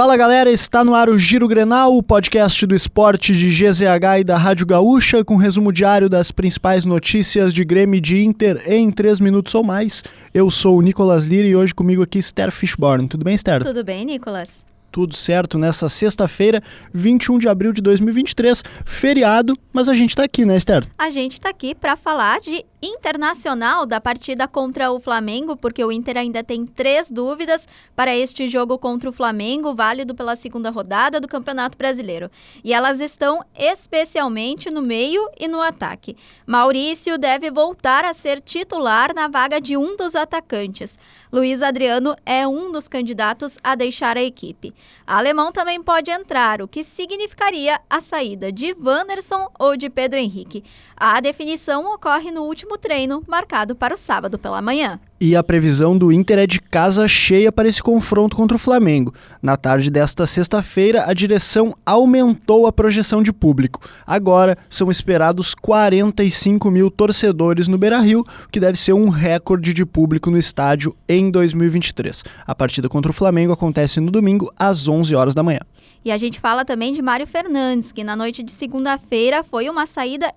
Fala galera, está no ar o Giro Grenal, o podcast do esporte de GZH e da Rádio Gaúcha, com resumo diário das principais notícias de Grêmio e de Inter em 3 minutos ou mais. Eu sou o Nicolas Lira e hoje comigo aqui Esther Fishborn. Tudo bem, Esther? Tudo bem, Nicolas? Tudo certo nessa sexta-feira, 21 de abril de 2023, feriado, mas a gente está aqui, né, Esther? A gente está aqui para falar de internacional da partida contra o Flamengo, porque o Inter ainda tem três dúvidas para este jogo contra o Flamengo, válido pela segunda rodada do Campeonato Brasileiro. E elas estão especialmente no meio e no ataque. Maurício deve voltar a ser titular na vaga de um dos atacantes. Luiz Adriano é um dos candidatos a deixar a equipe. Alemão também pode entrar, o que significaria a saída de Wanderson ou de Pedro Henrique. A definição ocorre no último treino, marcado para o sábado pela manhã. E a previsão do Inter é de casa cheia para esse confronto contra o Flamengo. Na tarde desta sexta-feira, a direção aumentou a projeção de público. Agora são esperados 45 mil torcedores no Beira Rio, que deve ser um recorde de público no estádio em 2023. A partida contra o Flamengo acontece no domingo, às 11 horas da manhã. E a gente fala também de Mário Fernandes, que na noite de segunda-feira foi uma saída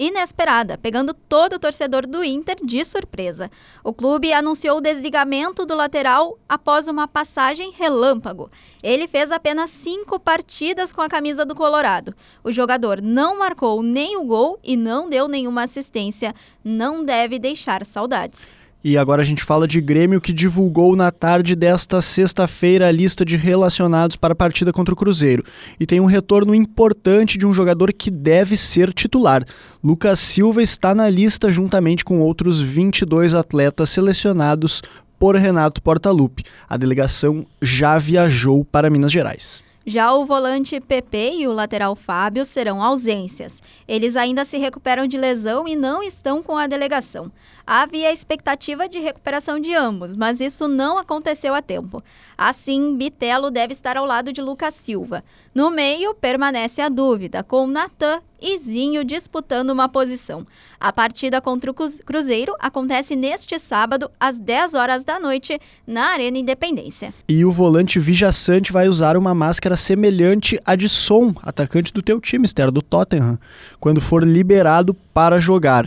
inesperada, pegando todo o torcedor do Inter de surpresa. O clube anunciou o desligamento do lateral após uma passagem relâmpago. Ele fez apenas cinco partidas com a camisa do Colorado. O jogador não marcou nem o gol e não deu nenhuma assistência. Não deve deixar saudades. E agora a gente fala de Grêmio que divulgou na tarde desta sexta-feira a lista de relacionados para a partida contra o Cruzeiro. E tem um retorno importante de um jogador que deve ser titular. Lucas Silva está na lista juntamente com outros 22 atletas selecionados por Renato Portaluppi. A delegação já viajou para Minas Gerais. Já o volante PP e o lateral Fábio serão ausências. Eles ainda se recuperam de lesão e não estão com a delegação. Havia expectativa de recuperação de ambos, mas isso não aconteceu a tempo. Assim, Bitelo deve estar ao lado de Lucas Silva. No meio, permanece a dúvida, com Natan e Zinho disputando uma posição. A partida contra o Cruzeiro acontece neste sábado, às 10 horas da noite, na Arena Independência. E o volante Vijaçante vai usar uma máscara semelhante à de Som, atacante do teu time, Esther, do Tottenham, quando for liberado para jogar.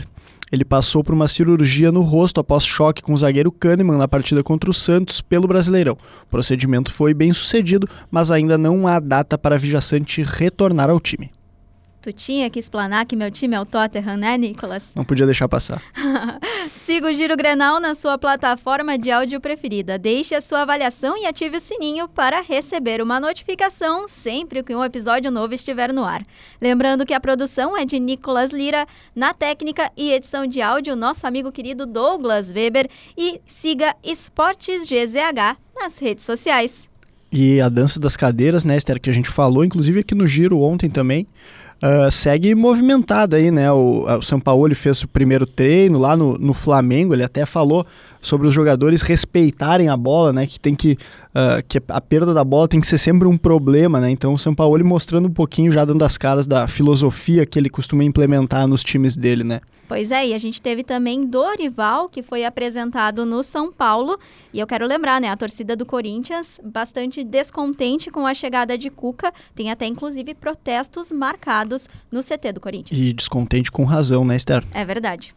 Ele passou por uma cirurgia no rosto após choque com o zagueiro Kahneman na partida contra o Santos pelo Brasileirão. O procedimento foi bem sucedido, mas ainda não há data para Vijaçante retornar ao time. Tu tinha que explanar que meu time é o Tottenham, né, Nicolas? Não podia deixar passar. Siga o Giro Grenal na sua plataforma de áudio preferida. Deixe a sua avaliação e ative o sininho para receber uma notificação sempre que um episódio novo estiver no ar. Lembrando que a produção é de Nicolas Lira, na técnica e edição de áudio, nosso amigo querido Douglas Weber. E siga Esportes GZH nas redes sociais. E a dança das cadeiras, né, Esther, que a gente falou, inclusive aqui no Giro ontem também uh, segue movimentada aí, né? O, o São Paulo fez o primeiro treino lá no, no Flamengo, ele até falou sobre os jogadores respeitarem a bola, né? Que tem que, uh, que a perda da bola tem que ser sempre um problema, né? Então o São Paulo mostrando um pouquinho, já dando as caras da filosofia que ele costuma implementar nos times dele, né? Pois é, e a gente teve também Dorival, que foi apresentado no São Paulo. E eu quero lembrar, né, a torcida do Corinthians bastante descontente com a chegada de Cuca. Tem até, inclusive, protestos marcados no CT do Corinthians. E descontente com razão, né, Esther? É verdade.